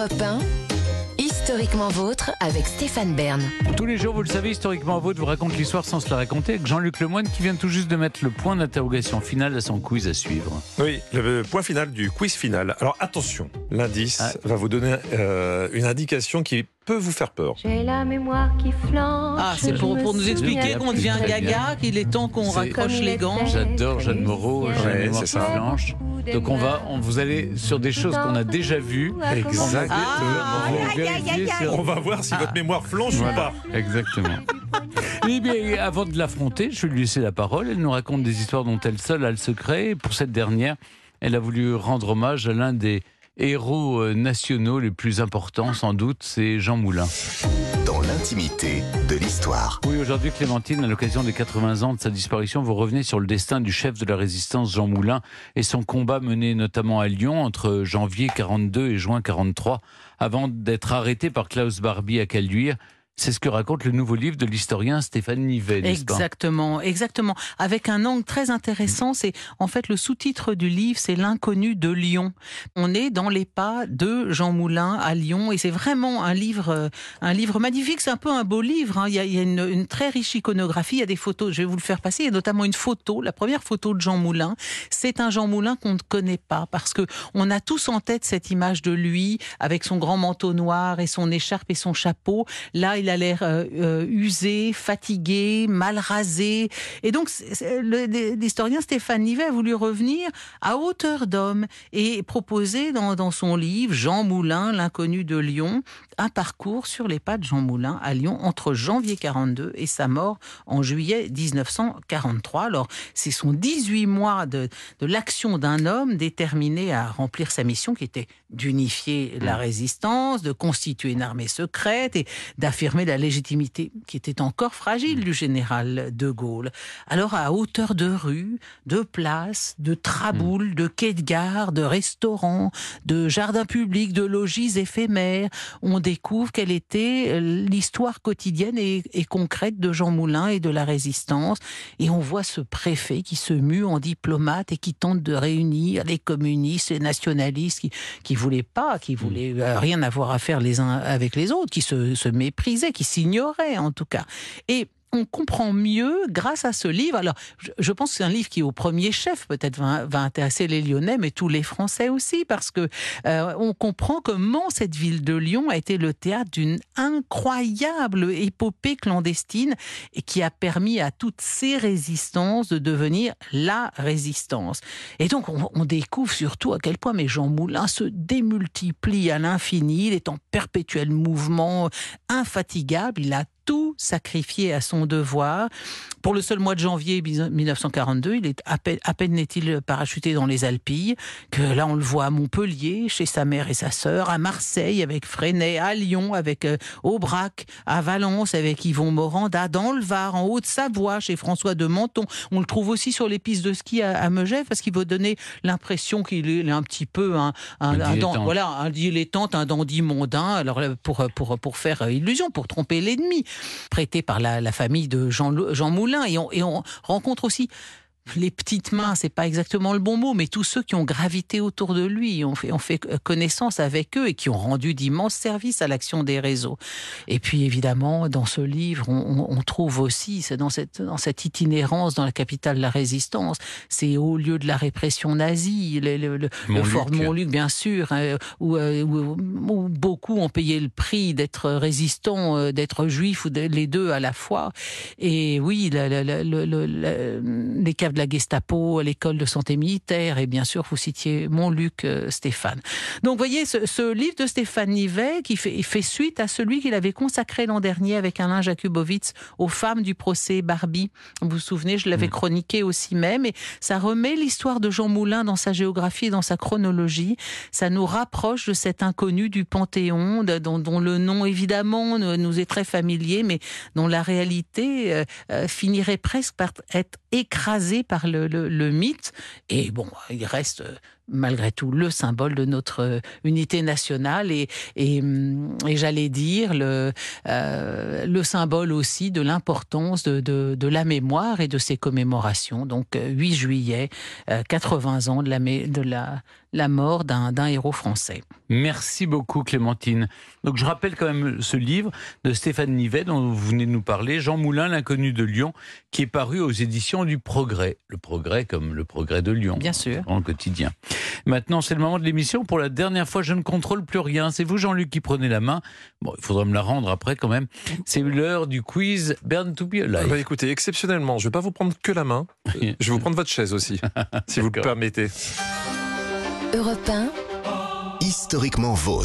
Europe 1, Historiquement vôtre avec Stéphane Bern. Tous les jours, vous le savez, historiquement vôtre vous raconte l'histoire sans se la raconter avec Jean-Luc Lemoyne qui vient tout juste de mettre le point d'interrogation final à son quiz à suivre. Oui, le point final du quiz final. Alors attention, l'indice Ah. va vous donner euh, une indication qui peut vous faire peur. J'ai la mémoire qui flanche. Ah, c'est pour, nous expliquer qu'on devient gaga, qu'il est temps qu'on raccroche les gants. J'adore Jeanne Moreau, Ouais, j'ai la mémoire qui flanche. Donc on va, on, vous allez sur des choses qu'on a déjà vues. Exactement. Ah, On va voir si votre mémoire flanche ou pas. Exactement. Eh bien, avant de l'affronter, je vais lui laisser la parole. Elle nous raconte des histoires dont elle seule a le secret. Et pour cette dernière, elle a voulu rendre hommage à l'un des héros euh, nationaux les plus importants, sans doute, c'est Jean Moulin. De l'histoire. Oui, aujourd'hui, Clémentine, à l'occasion des 80 ans de sa disparition, vous revenez sur le destin du chef de la résistance, Jean Moulin, et son combat mené notamment à Lyon entre janvier 42 et juin 43, avant d'être arrêté par Klaus Barbie à Caluire. C'est ce que raconte le nouveau livre de l'historien Stéphane Nivet, Exactement, exactement. Avec un angle très intéressant, c'est en fait le sous-titre du livre, c'est l'inconnu de Lyon. On est dans les pas de Jean Moulin à Lyon, et c'est vraiment un livre, euh, un livre magnifique. C'est un peu un beau livre. hein. Il y a, il y a une, une très riche iconographie. Il y a des photos. Je vais vous le faire passer. Il y a notamment une photo, la première photo de Jean Moulin. C'est un Jean Moulin qu'on ne connaît pas parce que on a tous en tête cette image de lui avec son grand manteau noir et son écharpe et son chapeau. Là, il a l'air euh, euh, usé, fatigué, mal rasé. Et donc, l'historien Stéphane Nivet a voulu revenir à hauteur d'homme et proposer dans, son livre Jean Moulin, l'inconnu de Lyon, un parcours sur les pas de Jean Moulin à Lyon entre janvier 42 et sa mort en juillet 1943. Alors, c'est son 18 mois de l'action d'un homme déterminé à remplir sa mission qui était d'unifier la résistance, de constituer une armée secrète et d'affirmer la légitimité qui était encore fragile du général de Gaulle. Alors à hauteur de rue, de places, de traboules, de quais de gare, de restaurants, de jardins publics, de logis éphémères, on découvre quelle était euh, l'histoire quotidienne et, et concrète de Jean Moulin et de la résistance. Et on voit ce préfet qui se mue en diplomate et qui tente de réunir les communistes, les nationalistes qui qui voulaient pas, qui voulaient euh, rien avoir à faire les uns avec les autres, qui se, se méprisaient, qui s'ignoraient en tout cas. Et on comprend mieux grâce à ce livre. Alors, je, pense que c'est un livre qui, au premier chef, peut-être va, intéresser les Lyonnais, mais tous les Français aussi, parce que euh, on comprend comment cette ville de Lyon a été le théâtre d'une incroyable épopée clandestine et qui a permis à toutes ces résistances de devenir la résistance. Et donc, on, découvre surtout à quel point mais Jean Moulin se démultiplie à l'infini, il est en perpétuel mouvement, infatigable, il a tout sacrifié à son devoir. Pour le seul mois de janvier 1942, il est à peine, peine n'est-il parachuté dans les Alpilles, que là on le voit à Montpellier, chez sa mère et sa sœur, à Marseille avec Freinet, à Lyon avec euh, Aubrac, à Valence avec Yvon Moranda, dans le Var, en Haute-Savoie, chez François de Menton. On le trouve aussi sur les pistes de ski à, à Megève, parce qu'il veut donner l'impression qu'il est, un petit peu un, un, Un un dan- dilettante. voilà, un dilettante, un dandy mondain, alors là, pour, pour, pour faire euh, illusion, pour tromper l'ennemi, prêté par la, famille de Jean, Moulin. Et on rencontre aussi les petites mains, c'est pas exactement le bon mot, mais tous ceux qui ont gravité autour de lui, ont fait, ont fait connaissance avec eux et qui ont rendu d'immenses services à l'action des réseaux. Et puis évidemment, dans ce livre, on, trouve aussi, c'est dans cette, dans cette itinérance dans la capitale de la résistance, c'est au lieu de la répression nazie, le, le- le- fort Montluc, bien sûr, hein, où, euh, où- où beaucoup ont payé le prix d'être résistants, euh, d'être juifs ou de- les deux à la fois. Et oui, la- la- la- les caves de la Gestapo, l'école de santé militaire, et bien sûr, vous citiez Montluc, euh, Stéphane. Donc, vous voyez, ce, ce livre de Stéphane Nivet, qui fait, fait suite à celui qu'il avait consacré l'an dernier avec Alain Jakubowicz aux femmes du procès Barbie. Vous vous souvenez, je l'avais chroniqué aussi même, et ça remet l'histoire de Jean Moulin dans sa géographie et dans sa chronologie. Ça nous rapproche de cet inconnu du Panthéon, dont, dont le nom évidemment nous est très familier, mais dont la réalité euh, euh, finirait presque par être écrasée par le, mythe. Et bon, il reste euh, malgré tout le symbole de notre euh, unité nationale et, et, hum, et j'allais dire le, euh, le symbole aussi de l'importance de, de, de, la mémoire et de ses commémorations. Donc 8 juillet, 80 ans de la, de la, la mort d'un héros français. Merci beaucoup Clémentine. Donc je rappelle quand même ce livre de Stéphane Nivet dont vous venez de nous parler, Jean Moulin, l'inconnu de Lyon, qui est paru aux éditions du Progrès. Le Progrès comme le Progrès de Lyon. Bien sûr. En quotidien. Maintenant c'est le moment de l'émission. Pour la dernière fois, je ne contrôle plus rien. C'est vous Jean-Luc qui prenez la main. Bon, il faudra me la rendre après quand même. C'est l'heure du quiz Burn to be alive. Bah, écoutez, exceptionnellement, je ne vais pas vous prendre que la main. Je vais vous prendre votre chaise aussi, si vous le permettez. Europe 1. Historiquement vôtre.